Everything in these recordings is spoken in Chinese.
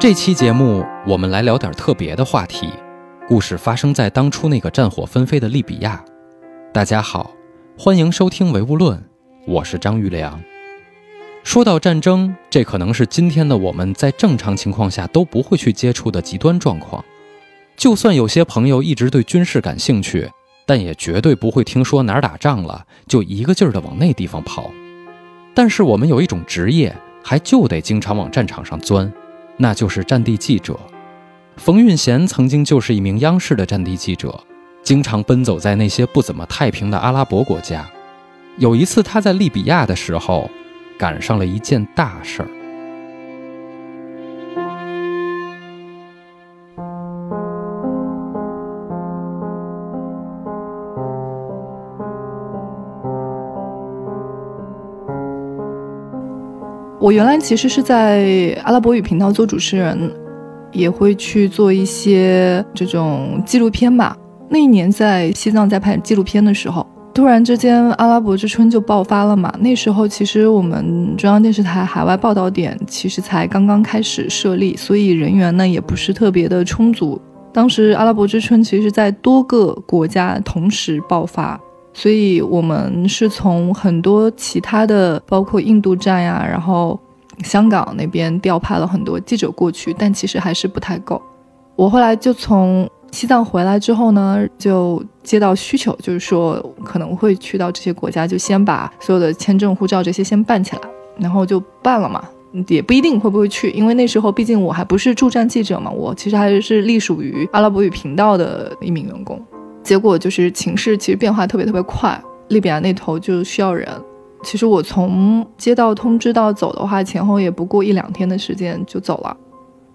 这期节目我们来聊点特别的话题，故事发生在当初那个战火纷飞的利比亚。大家好，欢迎收听《唯物论》，我是张玉良。说到战争，这可能是今天的我们在正常情况下都不会去接触的极端状况。就算有些朋友一直对军事感兴趣，但也绝对不会听说哪儿打仗了就一个劲儿的往那地方跑。但是我们有一种职业，还就得经常往战场上钻。那就是战地记者，冯运贤曾经就是一名央视的战地记者，经常奔走在那些不怎么太平的阿拉伯国家。有一次他在利比亚的时候，赶上了一件大事儿。我原来其实是在阿拉伯语频道做主持人，也会去做一些这种纪录片吧。那一年在西藏在拍纪录片的时候，突然之间阿拉伯之春就爆发了嘛。那时候其实我们中央电视台海外报道点其实才刚刚开始设立，所以人员呢也不是特别的充足。当时阿拉伯之春其实在多个国家同时爆发。所以我们是从很多其他的，包括印度站呀，然后香港那边调派了很多记者过去，但其实还是不太够。我后来就从西藏回来之后呢，就接到需求，就是说可能会去到这些国家，就先把所有的签证、护照这些先办起来，然后就办了嘛，也不一定会不会去，因为那时候毕竟我还不是驻站记者嘛，我其实还是隶属于阿拉伯语频道的一名员工。结果就是情势其实变化特别特别快，利比亚那头就需要人。其实我从接到通知到走的话，前后也不过一两天的时间就走了，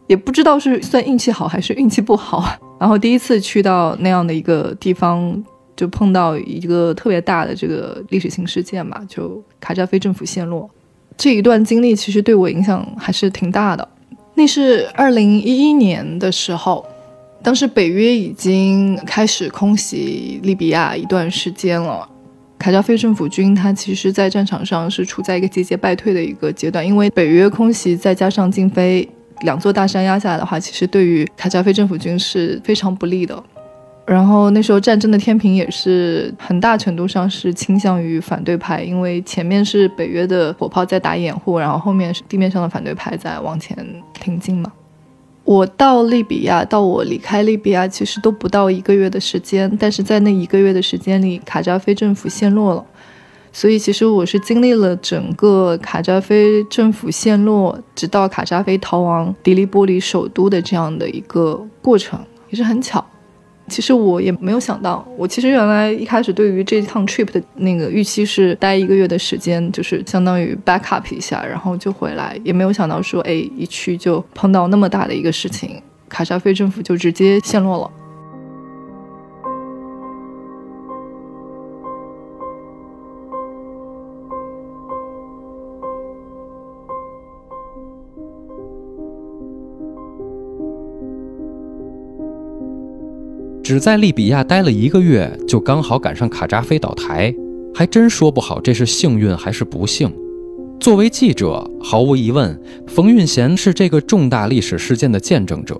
也不知道是算运气好还是运气不好。然后第一次去到那样的一个地方，就碰到一个特别大的这个历史性事件嘛，就卡扎菲政府陷落。这一段经历其实对我影响还是挺大的。那是二零一一年的时候。当时北约已经开始空袭利比亚一段时间了，卡扎菲政府军他其实，在战场上是处在一个节节败退的一个阶段，因为北约空袭再加上禁飞两座大山压下来的话，其实对于卡扎菲政府军是非常不利的。然后那时候战争的天平也是很大程度上是倾向于反对派，因为前面是北约的火炮在打掩护，然后后面是地面上的反对派在往前挺进嘛。我到利比亚，到我离开利比亚，其实都不到一个月的时间。但是在那一个月的时间里，卡扎菲政府陷落了，所以其实我是经历了整个卡扎菲政府陷落，直到卡扎菲逃亡迪利波里首都的这样的一个过程，也是很巧。其实我也没有想到，我其实原来一开始对于这趟 trip 的那个预期是待一个月的时间，就是相当于 back up 一下，然后就回来，也没有想到说，哎，一去就碰到那么大的一个事情，卡扎菲政府就直接陷落了。只在利比亚待了一个月，就刚好赶上卡扎菲倒台，还真说不好这是幸运还是不幸。作为记者，毫无疑问，冯运贤是这个重大历史事件的见证者。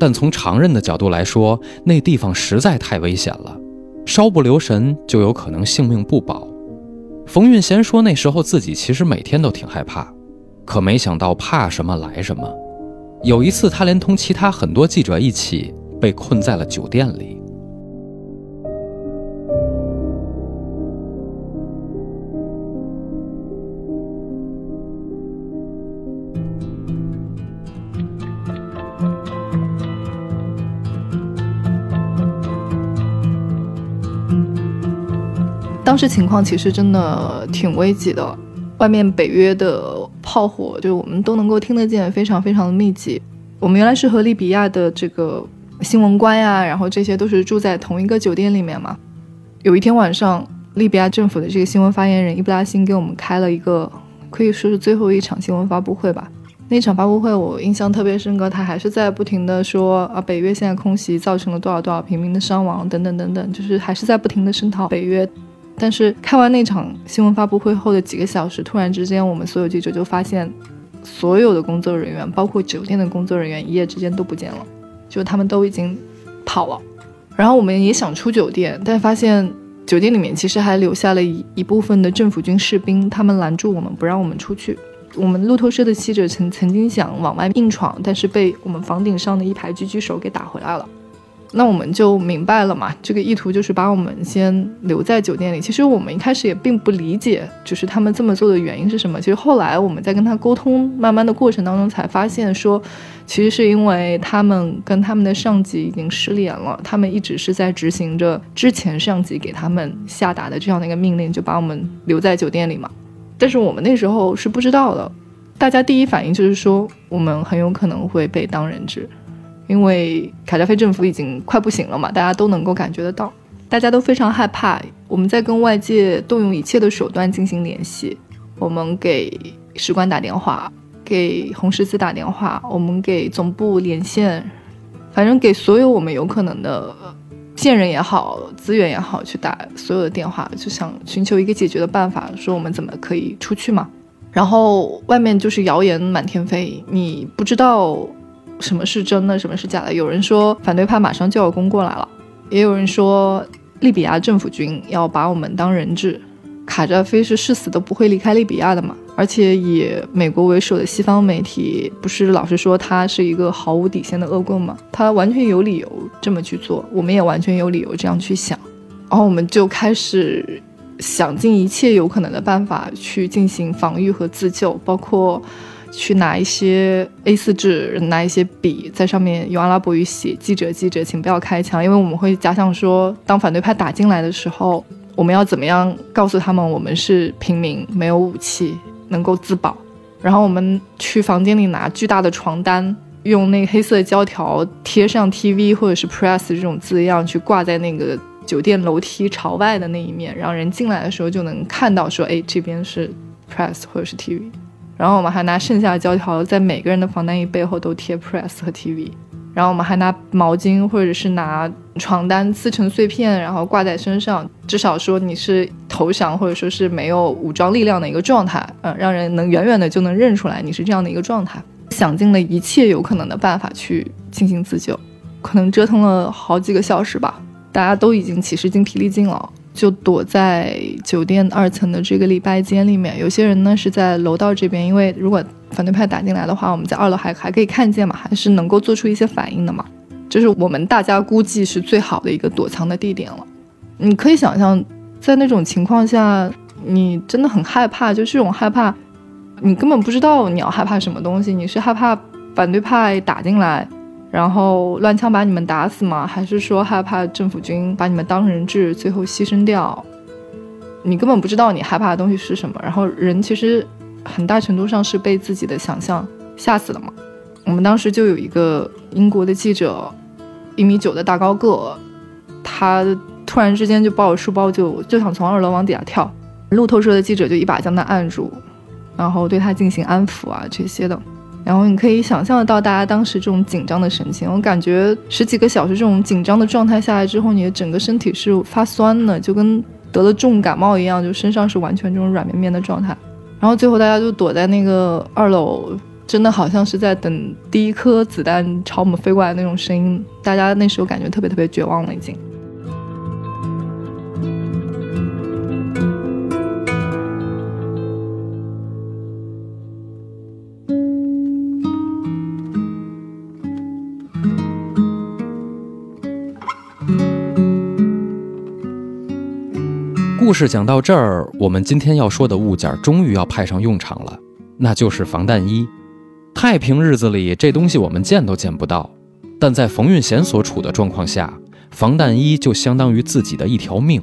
但从常人的角度来说，那地方实在太危险了，稍不留神就有可能性命不保。冯运贤说，那时候自己其实每天都挺害怕，可没想到怕什么来什么。有一次，他连同其他很多记者一起。被困在了酒店里。当时情况其实真的挺危急的，外面北约的炮火就我们都能够听得见，非常非常的密集。我们原来是和利比亚的这个。新闻官呀，然后这些都是住在同一个酒店里面嘛。有一天晚上，利比亚政府的这个新闻发言人伊布拉辛给我们开了一个，可以说是最后一场新闻发布会吧。那场发布会我印象特别深刻，他还是在不停的说啊，北约现在空袭造成了多少多少平民的伤亡等等等等，就是还是在不停的声讨北约。但是开完那场新闻发布会后的几个小时，突然之间，我们所有记者就发现，所有的工作人员，包括酒店的工作人员，一夜之间都不见了，就他们都已经跑了。然后我们也想出酒店，但发现酒店里面其实还留下了一一部分的政府军士兵，他们拦住我们，不让我们出去。我们路透社的记者曾曾经想往外硬闯，但是被我们房顶上的一排狙击手给打回来了。那我们就明白了嘛，这个意图就是把我们先留在酒店里。其实我们一开始也并不理解，就是他们这么做的原因是什么。其实后来我们在跟他沟通，慢慢的过程当中才发现，说其实是因为他们跟他们的上级已经失联了，他们一直是在执行着之前上级给他们下达的这样的一个命令，就把我们留在酒店里嘛。但是我们那时候是不知道的，大家第一反应就是说，我们很有可能会被当人质。因为卡扎菲政府已经快不行了嘛，大家都能够感觉得到，大家都非常害怕。我们在跟外界动用一切的手段进行联系，我们给使馆打电话，给红十字打电话，我们给总部连线，反正给所有我们有可能的线人也好，资源也好，去打所有的电话，就想寻求一个解决的办法，说我们怎么可以出去嘛。然后外面就是谣言满天飞，你不知道。什么是真的，什么是假的？有人说反对派马上就要攻过来了，也有人说利比亚政府军要把我们当人质。卡扎菲是誓死都不会离开利比亚的嘛？而且以美国为首的西方媒体不是老是说他是一个毫无底线的恶棍吗？他完全有理由这么去做，我们也完全有理由这样去想。然后我们就开始想尽一切有可能的办法去进行防御和自救，包括。去拿一些 A4 纸，拿一些笔，在上面用阿拉伯语写“记者，记者，请不要开枪”，因为我们会假想说，当反对派打进来的时候，我们要怎么样告诉他们我们是平民，没有武器，能够自保。然后我们去房间里拿巨大的床单，用那个黑色胶条贴上 TV 或者是 Press 这种字样，去挂在那个酒店楼梯朝外的那一面，让人进来的时候就能看到说，哎，这边是 Press 或者是 TV。然后我们还拿剩下的胶条在每个人的防弹衣背后都贴 press 和 TV，然后我们还拿毛巾或者是拿床单撕成碎片，然后挂在身上，至少说你是投降或者说是没有武装力量的一个状态，嗯，让人能远远的就能认出来你是这样的一个状态。想尽了一切有可能的办法去进行自救，可能折腾了好几个小时吧，大家都已经起势筋疲力尽了。就躲在酒店二层的这个礼拜间里面，有些人呢是在楼道这边，因为如果反对派打进来的话，我们在二楼还还可以看见嘛，还是能够做出一些反应的嘛。就是我们大家估计是最好的一个躲藏的地点了。你可以想象，在那种情况下，你真的很害怕，就这种害怕，你根本不知道你要害怕什么东西，你是害怕反对派打进来。然后乱枪把你们打死吗？还是说害怕政府军把你们当人质，最后牺牲掉？你根本不知道你害怕的东西是什么。然后人其实很大程度上是被自己的想象吓死了嘛。我们当时就有一个英国的记者，一米九的大高个，他突然之间就抱着书包就就想从二楼往底下跳，路透社的记者就一把将他按住，然后对他进行安抚啊这些的。然后你可以想象得到大家当时这种紧张的神情，我感觉十几个小时这种紧张的状态下来之后，你的整个身体是发酸的，就跟得了重感冒一样，就身上是完全这种软绵绵的状态。然后最后大家就躲在那个二楼，真的好像是在等第一颗子弹朝我们飞过来那种声音，大家那时候感觉特别特别绝望了已经。故事讲到这儿，我们今天要说的物件终于要派上用场了，那就是防弹衣。太平日子里，这东西我们见都见不到，但在冯运贤所处的状况下，防弹衣就相当于自己的一条命。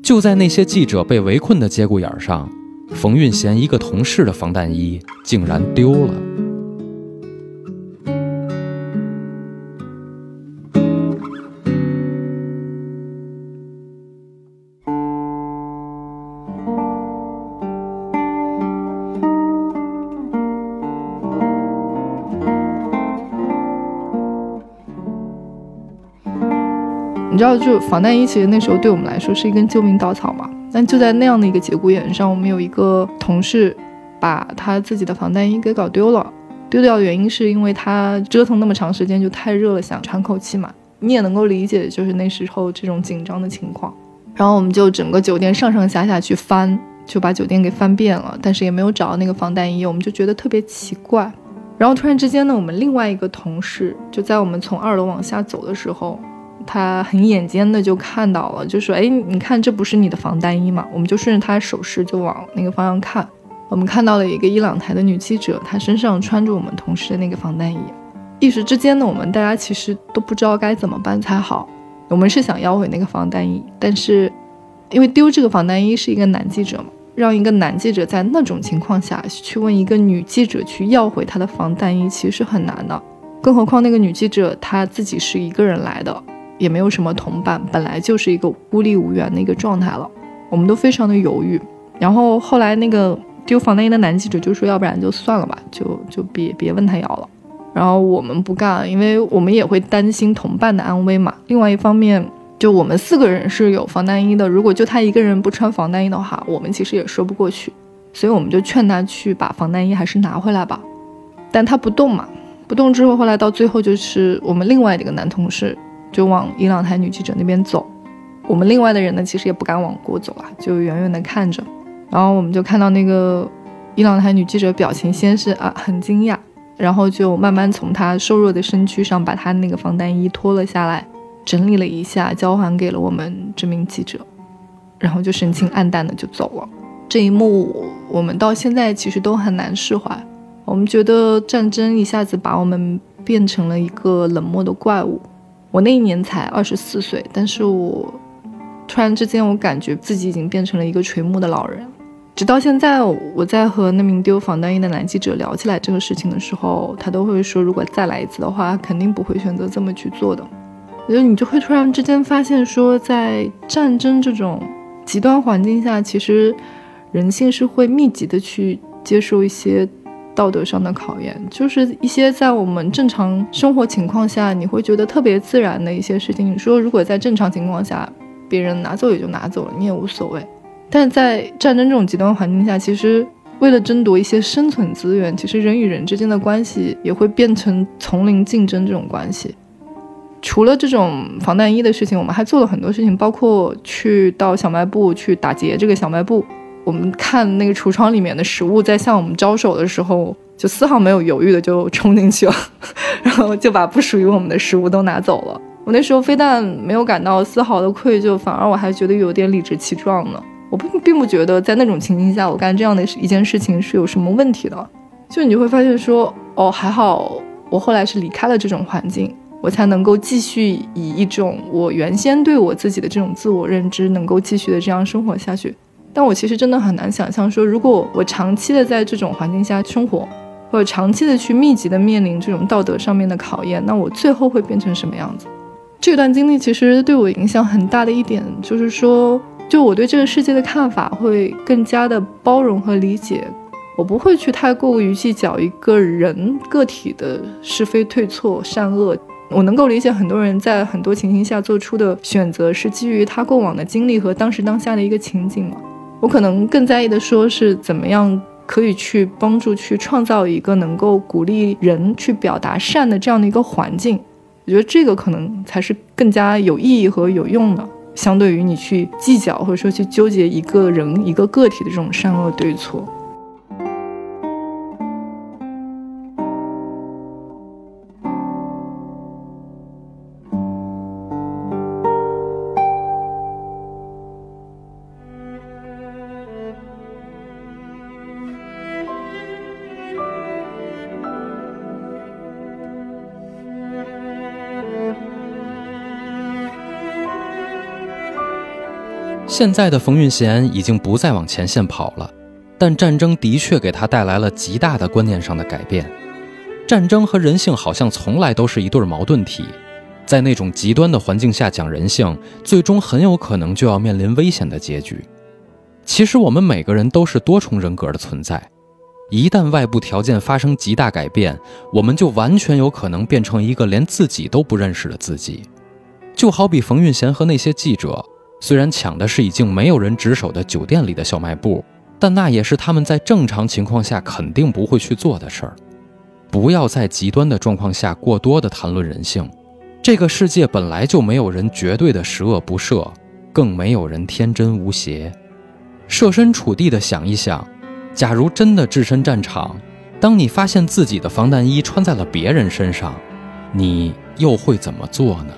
就在那些记者被围困的节骨眼上，冯运贤一个同事的防弹衣竟然丢了。你知道，就防弹衣其实那时候对我们来说是一根救命稻草嘛。但就在那样的一个节骨眼上，我们有一个同事，把他自己的防弹衣给搞丢了。丢掉的原因是因为他折腾那么长时间就太热了，想喘口气嘛。你也能够理解，就是那时候这种紧张的情况。然后我们就整个酒店上上下下去翻，就把酒店给翻遍了，但是也没有找到那个防弹衣。我们就觉得特别奇怪。然后突然之间呢，我们另外一个同事就在我们从二楼往下走的时候，他很眼尖的就看到了，就说：“哎，你看这不是你的防弹衣吗？”我们就顺着他手势就往那个方向看。我们看到了一个伊朗台的女记者，她身上穿着我们同事的那个防弹衣。一时之间呢，我们大家其实都不知道该怎么办才好。我们是想要回那个防弹衣，但是因为丢这个防弹衣是一个男记者嘛，让一个男记者在那种情况下去问一个女记者去要回她的防弹衣，其实是很难的。更何况那个女记者她自己是一个人来的，也没有什么同伴，本来就是一个孤立无援的一个状态了。我们都非常的犹豫。然后后来那个。丢防弹衣的男记者就说：“要不然就算了吧，就就别别问他要了。”然后我们不干，因为我们也会担心同伴的安危嘛。另外一方面，就我们四个人是有防弹衣的，如果就他一个人不穿防弹衣的话，我们其实也说不过去。所以我们就劝他去把防弹衣还是拿回来吧。但他不动嘛，不动之后，后来到最后就是我们另外的一个男同事就往伊朗台女记者那边走，我们另外的人呢，其实也不敢往过走啊，就远远的看着。然后我们就看到那个伊朗台女记者表情先是啊很惊讶，然后就慢慢从她瘦弱的身躯上把她那个防弹衣脱了下来，整理了一下，交还给了我们这名记者，然后就神情黯淡的就走了。这一幕我们到现在其实都很难释怀，我们觉得战争一下子把我们变成了一个冷漠的怪物。我那一年才二十四岁，但是我突然之间我感觉自己已经变成了一个垂暮的老人。直到现在，我在和那名丢防弹衣的男记者聊起来这个事情的时候，他都会说，如果再来一次的话，肯定不会选择这么去做的。我觉得你就会突然之间发现，说在战争这种极端环境下，其实人性是会密集的去接受一些道德上的考验，就是一些在我们正常生活情况下你会觉得特别自然的一些事情。你说，如果在正常情况下，别人拿走也就拿走了，你也无所谓。但在战争这种极端环境下，其实为了争夺一些生存资源，其实人与人之间的关系也会变成丛林竞争这种关系。除了这种防弹衣的事情，我们还做了很多事情，包括去到小卖部去打劫这个小卖部。我们看那个橱窗里面的食物在向我们招手的时候，就丝毫没有犹豫的就冲进去了，然后就把不属于我们的食物都拿走了。我那时候非但没有感到丝毫的愧疚，反而我还觉得有点理直气壮呢。我并并不觉得在那种情境下我干这样的一件事情是有什么问题的，就你就会发现说，哦，还好我后来是离开了这种环境，我才能够继续以一种我原先对我自己的这种自我认知能够继续的这样生活下去。但我其实真的很难想象说，如果我长期的在这种环境下生活，或者长期的去密集的面临这种道德上面的考验，那我最后会变成什么样子？这段经历其实对我影响很大的一点就是说。就我对这个世界的看法会更加的包容和理解，我不会去太过于计较一个人个体的是非对错善恶。我能够理解很多人在很多情形下做出的选择是基于他过往的经历和当时当下的一个情景嘛。我可能更在意的说是怎么样可以去帮助去创造一个能够鼓励人去表达善的这样的一个环境。我觉得这个可能才是更加有意义和有用的。相对于你去计较或者说去纠结一个人一个个体的这种善恶对错。现在的冯运贤已经不再往前线跑了，但战争的确给他带来了极大的观念上的改变。战争和人性好像从来都是一对矛盾体，在那种极端的环境下讲人性，最终很有可能就要面临危险的结局。其实我们每个人都是多重人格的存在，一旦外部条件发生极大改变，我们就完全有可能变成一个连自己都不认识的自己。就好比冯运贤和那些记者。虽然抢的是已经没有人值守的酒店里的小卖部，但那也是他们在正常情况下肯定不会去做的事儿。不要在极端的状况下过多的谈论人性。这个世界本来就没有人绝对的十恶不赦，更没有人天真无邪。设身处地的想一想，假如真的置身战场，当你发现自己的防弹衣穿在了别人身上，你又会怎么做呢？